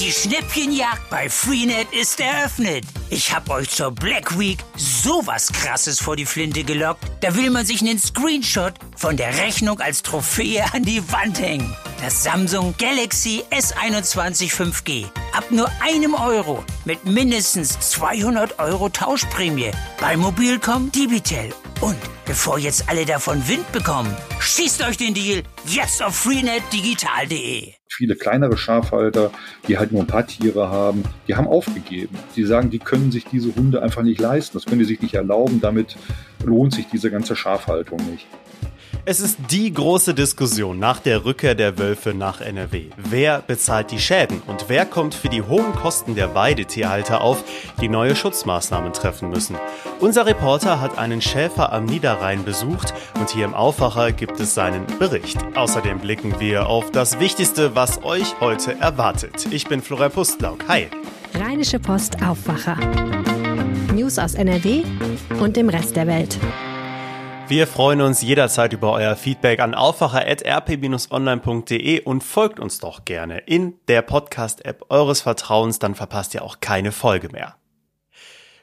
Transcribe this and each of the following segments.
Die Schnäppchenjagd bei Freenet ist eröffnet. Ich hab euch zur Black Week sowas krasses vor die Flinte gelockt. Da will man sich einen Screenshot von der Rechnung als Trophäe an die Wand hängen. Das Samsung Galaxy S21 5G. Ab nur einem Euro mit mindestens 200 Euro Tauschprämie bei Mobilcom Digital. Und bevor jetzt alle davon Wind bekommen, schießt euch den Deal jetzt auf freenetdigital.de. Viele kleinere Schafhalter, die halt nur ein paar Tiere haben, die haben aufgegeben. Die sagen, die können sich diese Hunde einfach nicht leisten. Das können die sich nicht erlauben. Damit lohnt sich diese ganze Schafhaltung nicht. Es ist die große Diskussion nach der Rückkehr der Wölfe nach NRW. Wer bezahlt die Schäden und wer kommt für die hohen Kosten der Weidetierhalter auf, die neue Schutzmaßnahmen treffen müssen? Unser Reporter hat einen Schäfer am Niederrhein besucht und hier im Aufwacher gibt es seinen Bericht. Außerdem blicken wir auf das Wichtigste, was euch heute erwartet. Ich bin Florian Pustlauk. Hi. Rheinische Post Aufwacher. News aus NRW und dem Rest der Welt. Wir freuen uns jederzeit über euer Feedback an aufwacher.rp-online.de und folgt uns doch gerne in der Podcast-App eures Vertrauens, dann verpasst ihr auch keine Folge mehr.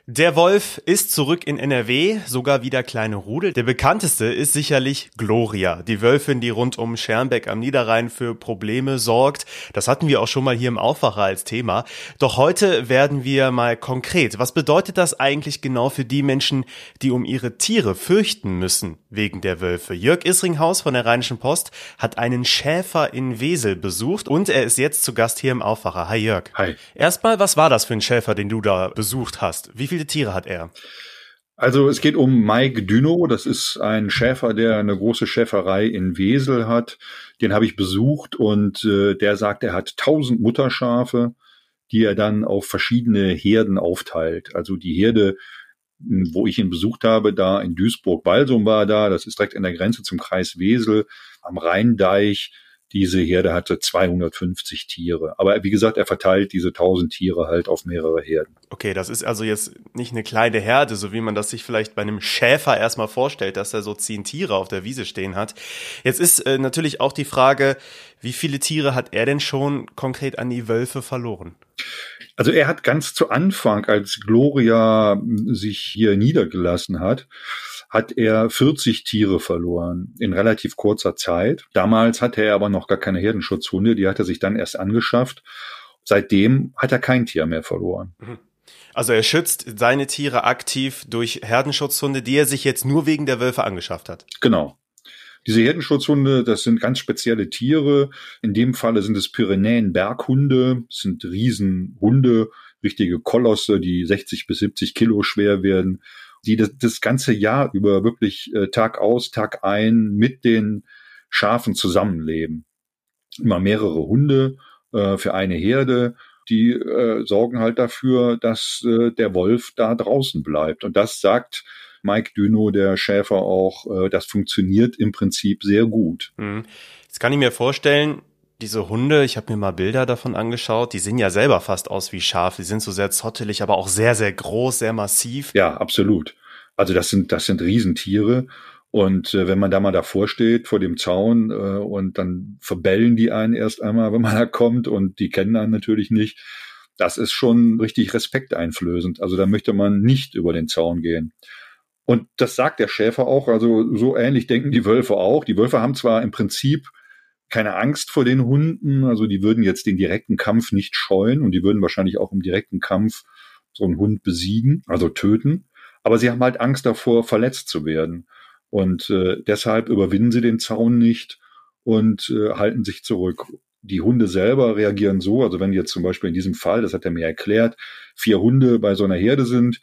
Der Wolf ist zurück in NRW, sogar wieder kleine Rudel. Der bekannteste ist sicherlich Gloria, die Wölfin, die rund um Schermbeck am Niederrhein für Probleme sorgt. Das hatten wir auch schon mal hier im Aufwacher als Thema. Doch heute werden wir mal konkret. Was bedeutet das eigentlich genau für die Menschen, die um ihre Tiere fürchten müssen wegen der Wölfe? Jörg Isringhaus von der Rheinischen Post hat einen Schäfer in Wesel besucht und er ist jetzt zu Gast hier im Aufwacher. Hi Jörg. Hi. Erstmal, was war das für ein Schäfer, den du da besucht hast? Wie viele Tiere hat er? Also es geht um Mike Düno, das ist ein Schäfer, der eine große Schäferei in Wesel hat. Den habe ich besucht und äh, der sagt, er hat tausend Mutterschafe, die er dann auf verschiedene Herden aufteilt. Also die Herde, wo ich ihn besucht habe, da in Duisburg-Walsum war da, das ist direkt an der Grenze zum Kreis Wesel, am Rheindeich. Diese Herde hatte 250 Tiere. Aber wie gesagt, er verteilt diese 1000 Tiere halt auf mehrere Herden. Okay, das ist also jetzt nicht eine kleine Herde, so wie man das sich vielleicht bei einem Schäfer erstmal vorstellt, dass er so zehn Tiere auf der Wiese stehen hat. Jetzt ist äh, natürlich auch die Frage, wie viele Tiere hat er denn schon konkret an die Wölfe verloren? Also er hat ganz zu Anfang, als Gloria sich hier niedergelassen hat, hat er 40 Tiere verloren in relativ kurzer Zeit. Damals hatte er aber noch gar keine Herdenschutzhunde, die hat er sich dann erst angeschafft. Seitdem hat er kein Tier mehr verloren. Mhm. Also er schützt seine Tiere aktiv durch Herdenschutzhunde, die er sich jetzt nur wegen der Wölfe angeschafft hat. Genau. Diese Herdenschutzhunde, das sind ganz spezielle Tiere. In dem Falle sind es Pyrenäen-Berghunde, sind Riesenhunde, richtige Kolosse, die 60 bis 70 Kilo schwer werden die das, das ganze Jahr über wirklich äh, Tag aus, Tag ein mit den Schafen zusammenleben. Immer mehrere Hunde äh, für eine Herde, die äh, sorgen halt dafür, dass äh, der Wolf da draußen bleibt. Und das sagt Mike Düno, der Schäfer, auch, äh, das funktioniert im Prinzip sehr gut. Mhm. Jetzt kann ich mir vorstellen, diese Hunde, ich habe mir mal Bilder davon angeschaut, die sehen ja selber fast aus wie Schafe. Die sind so sehr zottelig, aber auch sehr, sehr groß, sehr massiv. Ja, absolut. Also das sind, das sind Riesentiere. Und äh, wenn man da mal davor steht, vor dem Zaun, äh, und dann verbellen die einen erst einmal, wenn man da kommt, und die kennen einen natürlich nicht, das ist schon richtig respekteinflößend. Also da möchte man nicht über den Zaun gehen. Und das sagt der Schäfer auch, also so ähnlich denken die Wölfe auch. Die Wölfe haben zwar im Prinzip keine Angst vor den Hunden. Also die würden jetzt den direkten Kampf nicht scheuen und die würden wahrscheinlich auch im direkten Kampf so einen Hund besiegen, also töten. Aber sie haben halt Angst davor, verletzt zu werden. Und äh, deshalb überwinden sie den Zaun nicht und äh, halten sich zurück. Die Hunde selber reagieren so, also wenn jetzt zum Beispiel in diesem Fall, das hat er mir erklärt, vier Hunde bei so einer Herde sind,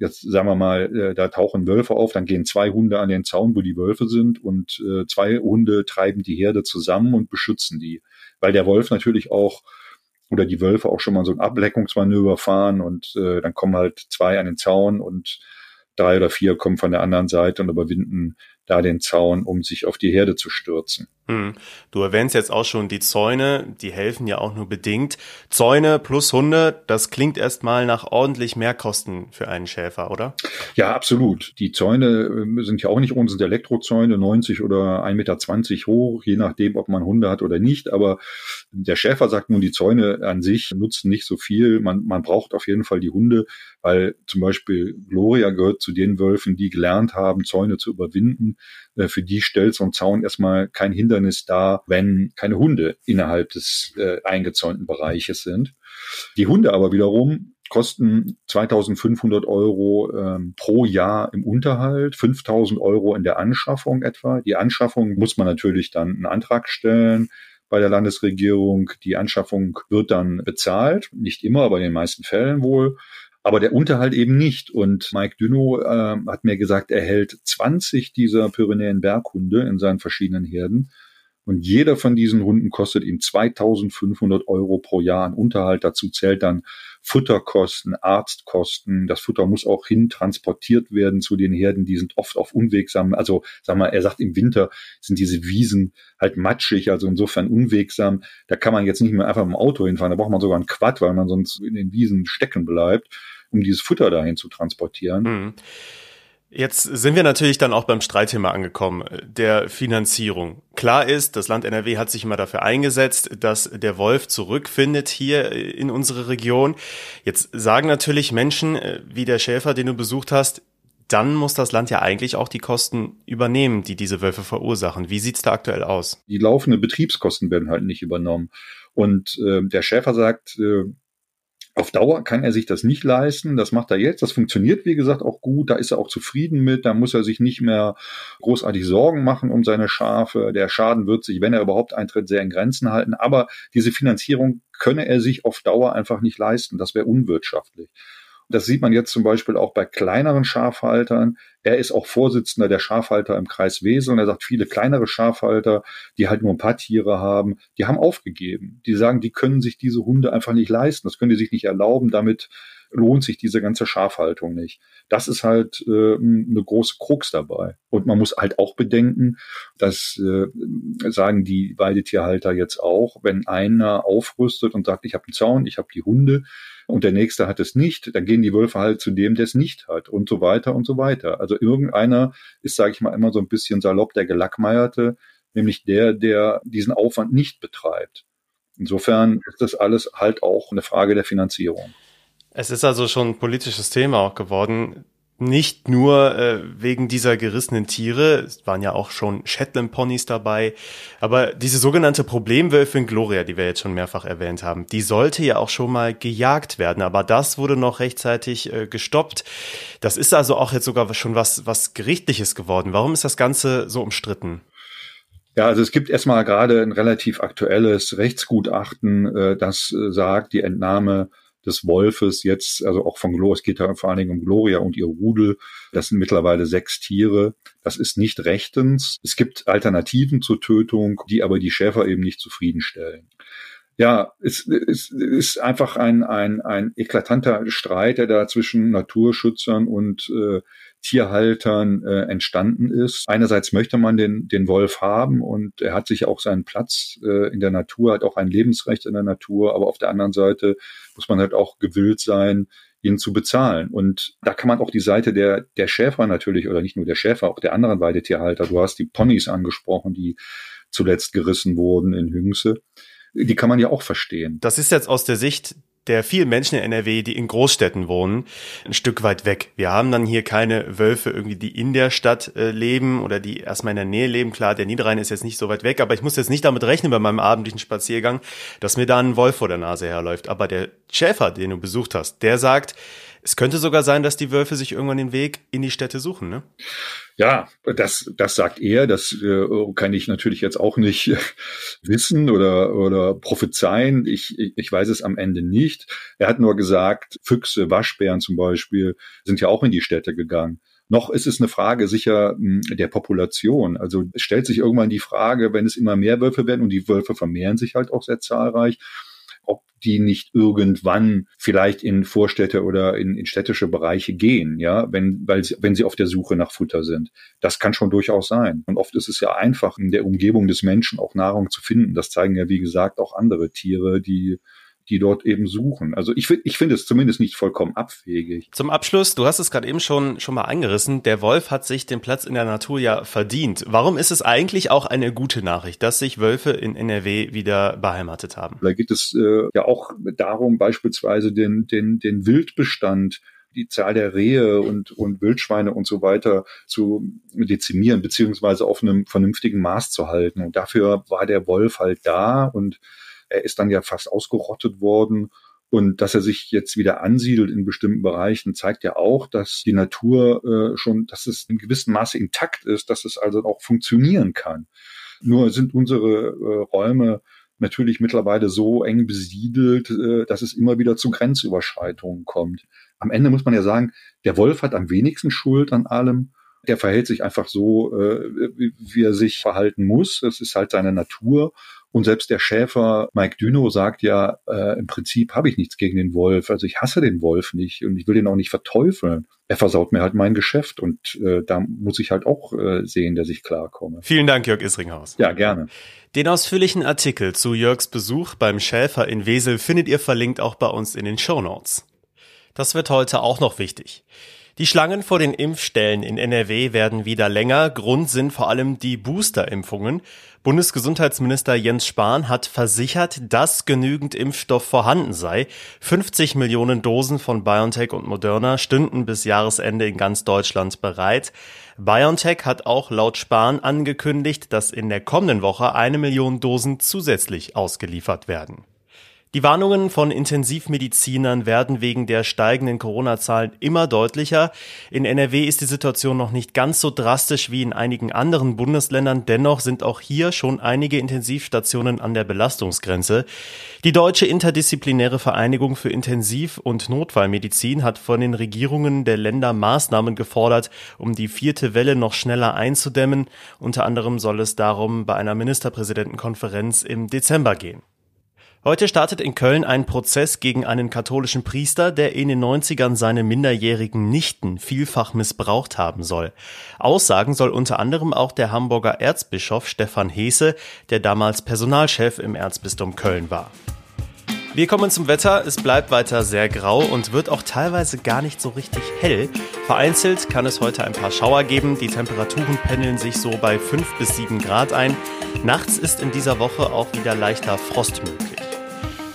jetzt sagen wir mal, äh, da tauchen Wölfe auf, dann gehen zwei Hunde an den Zaun, wo die Wölfe sind und äh, zwei Hunde treiben die Herde zusammen und beschützen die. Weil der Wolf natürlich auch oder die Wölfe auch schon mal so ein Ableckungsmanöver fahren und äh, dann kommen halt zwei an den Zaun und drei oder vier kommen von der anderen Seite und überwinden da den Zaun, um sich auf die Herde zu stürzen. Hm. Du erwähnst jetzt auch schon die Zäune, die helfen ja auch nur bedingt. Zäune plus Hunde, das klingt erstmal nach ordentlich Mehrkosten für einen Schäfer, oder? Ja, absolut. Die Zäune äh, sind ja auch nicht ohne sind Elektrozäune, 90 oder 1,20 Meter hoch, je nachdem, ob man Hunde hat oder nicht. Aber der Schäfer sagt nun, die Zäune an sich nutzen nicht so viel. Man, man braucht auf jeden Fall die Hunde, weil zum Beispiel Gloria gehört zu den Wölfen, die gelernt haben, Zäune zu überwinden. Äh, für die stellt so ein Zaun erstmal kein Hindernis dar, wenn keine Hunde innerhalb des äh, eingezäunten Bereiches sind. Die Hunde aber wiederum kosten 2500 Euro ähm, pro Jahr im Unterhalt, 5000 Euro in der Anschaffung etwa. Die Anschaffung muss man natürlich dann einen Antrag stellen bei der Landesregierung. Die Anschaffung wird dann bezahlt, nicht immer, aber in den meisten Fällen wohl aber der Unterhalt eben nicht. Und Mike Dünno äh, hat mir gesagt, er hält 20 dieser Pyrenäen Berghunde in seinen verschiedenen Herden. Und jeder von diesen Hunden kostet ihm 2500 Euro pro Jahr an Unterhalt. Dazu zählt dann Futterkosten, Arztkosten. Das Futter muss auch hin transportiert werden zu den Herden. Die sind oft auf unwegsam. Also, sag mal, er sagt, im Winter sind diese Wiesen halt matschig, also insofern unwegsam. Da kann man jetzt nicht mehr einfach mit dem Auto hinfahren. Da braucht man sogar einen Quad, weil man sonst in den Wiesen stecken bleibt um dieses Futter dahin zu transportieren. Mhm. Jetzt sind wir natürlich dann auch beim Streitthema angekommen, der Finanzierung. Klar ist, das Land NRW hat sich immer dafür eingesetzt, dass der Wolf zurückfindet hier in unsere Region. Jetzt sagen natürlich Menschen äh, wie der Schäfer, den du besucht hast, dann muss das Land ja eigentlich auch die Kosten übernehmen, die diese Wölfe verursachen. Wie sieht's da aktuell aus? Die laufenden Betriebskosten werden halt nicht übernommen. Und äh, der Schäfer sagt, äh, auf Dauer kann er sich das nicht leisten. Das macht er jetzt. Das funktioniert, wie gesagt, auch gut. Da ist er auch zufrieden mit. Da muss er sich nicht mehr großartig Sorgen machen um seine Schafe. Der Schaden wird sich, wenn er überhaupt eintritt, sehr in Grenzen halten. Aber diese Finanzierung könne er sich auf Dauer einfach nicht leisten. Das wäre unwirtschaftlich. Das sieht man jetzt zum Beispiel auch bei kleineren Schafhaltern. Er ist auch Vorsitzender der Schafhalter im Kreis Wesel und er sagt, viele kleinere Schafhalter, die halt nur ein paar Tiere haben, die haben aufgegeben. Die sagen, die können sich diese Hunde einfach nicht leisten. Das können die sich nicht erlauben. Damit lohnt sich diese ganze Schafhaltung nicht. Das ist halt äh, eine große Krux dabei. Und man muss halt auch bedenken, das äh, sagen die Weidetierhalter jetzt auch, wenn einer aufrüstet und sagt, ich habe einen Zaun, ich habe die Hunde, und der nächste hat es nicht, dann gehen die Wölfe halt zu dem, der es nicht hat und so weiter und so weiter. Also irgendeiner ist, sage ich mal, immer so ein bisschen salopp der Gelackmeierte, nämlich der, der diesen Aufwand nicht betreibt. Insofern ist das alles halt auch eine Frage der Finanzierung. Es ist also schon ein politisches Thema auch geworden nicht nur äh, wegen dieser gerissenen Tiere, es waren ja auch schon Shetland Ponys dabei, aber diese sogenannte Problemwölfin Gloria, die wir jetzt schon mehrfach erwähnt haben, die sollte ja auch schon mal gejagt werden, aber das wurde noch rechtzeitig äh, gestoppt. Das ist also auch jetzt sogar schon was was gerichtliches geworden. Warum ist das ganze so umstritten? Ja, also es gibt erstmal gerade ein relativ aktuelles Rechtsgutachten, äh, das äh, sagt, die Entnahme des Wolfes jetzt, also auch von Gloria, es geht da vor allen Dingen um Gloria und ihr Rudel. Das sind mittlerweile sechs Tiere. Das ist nicht rechtens. Es gibt Alternativen zur Tötung, die aber die Schäfer eben nicht zufriedenstellen. Ja, es, es ist einfach ein, ein, ein eklatanter Streit, der da zwischen Naturschützern und äh, Tierhaltern äh, entstanden ist. Einerseits möchte man den, den Wolf haben und er hat sich auch seinen Platz äh, in der Natur, hat auch ein Lebensrecht in der Natur, aber auf der anderen Seite muss man halt auch gewillt sein, ihn zu bezahlen. Und da kann man auch die Seite der, der Schäfer natürlich, oder nicht nur der Schäfer, auch der anderen Weidetierhalter, du hast die Ponys angesprochen, die zuletzt gerissen wurden in Hüngse die kann man ja auch verstehen. Das ist jetzt aus der Sicht der vielen Menschen in NRW, die in Großstädten wohnen, ein Stück weit weg. Wir haben dann hier keine Wölfe irgendwie, die in der Stadt äh, leben oder die erstmal in der Nähe leben. Klar, der Niederrhein ist jetzt nicht so weit weg, aber ich muss jetzt nicht damit rechnen bei meinem abendlichen Spaziergang, dass mir da ein Wolf vor der Nase herläuft. Aber der Schäfer, den du besucht hast, der sagt, es könnte sogar sein, dass die Wölfe sich irgendwann den Weg in die Städte suchen, ne? Ja, das, das sagt er. Das äh, kann ich natürlich jetzt auch nicht wissen oder, oder prophezeien. Ich, ich, weiß es am Ende nicht. Er hat nur gesagt, Füchse, Waschbären zum Beispiel sind ja auch in die Städte gegangen. Noch ist es eine Frage sicher hm, der Population. Also es stellt sich irgendwann die Frage, wenn es immer mehr Wölfe werden und die Wölfe vermehren sich halt auch sehr zahlreich, ob die nicht irgendwann vielleicht in Vorstädte oder in, in städtische Bereiche gehen, ja, wenn, weil sie, wenn sie auf der Suche nach Futter sind. Das kann schon durchaus sein. Und oft ist es ja einfach, in der Umgebung des Menschen auch Nahrung zu finden. Das zeigen ja, wie gesagt, auch andere Tiere, die die dort eben suchen. Also ich finde ich finde es zumindest nicht vollkommen abwegig. Zum Abschluss, du hast es gerade eben schon, schon mal angerissen, der Wolf hat sich den Platz in der Natur ja verdient. Warum ist es eigentlich auch eine gute Nachricht, dass sich Wölfe in NRW wieder beheimatet haben? Da geht es äh, ja auch darum, beispielsweise den, den, den Wildbestand die Zahl der Rehe und, und Wildschweine und so weiter zu dezimieren, beziehungsweise auf einem vernünftigen Maß zu halten. Und dafür war der Wolf halt da und er ist dann ja fast ausgerottet worden. Und dass er sich jetzt wieder ansiedelt in bestimmten Bereichen, zeigt ja auch, dass die Natur äh, schon, dass es in gewissem Maße intakt ist, dass es also auch funktionieren kann. Nur sind unsere äh, Räume natürlich mittlerweile so eng besiedelt, äh, dass es immer wieder zu Grenzüberschreitungen kommt. Am Ende muss man ja sagen, der Wolf hat am wenigsten Schuld an allem. Der verhält sich einfach so, äh, wie er sich verhalten muss. Das ist halt seine Natur. Und selbst der Schäfer Mike Düno sagt ja, äh, im Prinzip habe ich nichts gegen den Wolf. Also ich hasse den Wolf nicht und ich will den auch nicht verteufeln. Er versaut mir halt mein Geschäft und äh, da muss ich halt auch äh, sehen, dass ich klarkomme. Vielen Dank, Jörg Isringhaus. Ja, gerne. Den ausführlichen Artikel zu Jörgs Besuch beim Schäfer in Wesel findet ihr verlinkt auch bei uns in den Show Notes. Das wird heute auch noch wichtig. Die Schlangen vor den Impfstellen in NRW werden wieder länger. Grund sind vor allem die Boosterimpfungen. Bundesgesundheitsminister Jens Spahn hat versichert, dass genügend Impfstoff vorhanden sei. 50 Millionen Dosen von BioNTech und Moderna stünden bis Jahresende in ganz Deutschland bereit. BioNTech hat auch laut Spahn angekündigt, dass in der kommenden Woche eine Million Dosen zusätzlich ausgeliefert werden. Die Warnungen von Intensivmedizinern werden wegen der steigenden Corona-Zahlen immer deutlicher. In NRW ist die Situation noch nicht ganz so drastisch wie in einigen anderen Bundesländern. Dennoch sind auch hier schon einige Intensivstationen an der Belastungsgrenze. Die Deutsche Interdisziplinäre Vereinigung für Intensiv- und Notfallmedizin hat von den Regierungen der Länder Maßnahmen gefordert, um die vierte Welle noch schneller einzudämmen. Unter anderem soll es darum bei einer Ministerpräsidentenkonferenz im Dezember gehen. Heute startet in Köln ein Prozess gegen einen katholischen Priester, der in den 90ern seine minderjährigen Nichten vielfach missbraucht haben soll. Aussagen soll unter anderem auch der Hamburger Erzbischof Stefan Heese, der damals Personalchef im Erzbistum Köln war. Wir kommen zum Wetter. Es bleibt weiter sehr grau und wird auch teilweise gar nicht so richtig hell. Vereinzelt kann es heute ein paar Schauer geben. Die Temperaturen pendeln sich so bei 5 bis 7 Grad ein. Nachts ist in dieser Woche auch wieder leichter Frost möglich.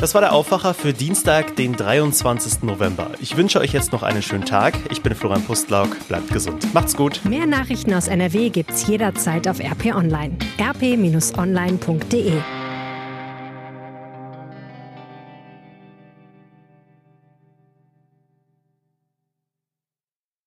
Das war der Aufwacher für Dienstag, den 23. November. Ich wünsche euch jetzt noch einen schönen Tag. Ich bin Florian Pustlauk. Bleibt gesund. Macht's gut. Mehr Nachrichten aus NRW gibt's jederzeit auf RP Online. rp-online.de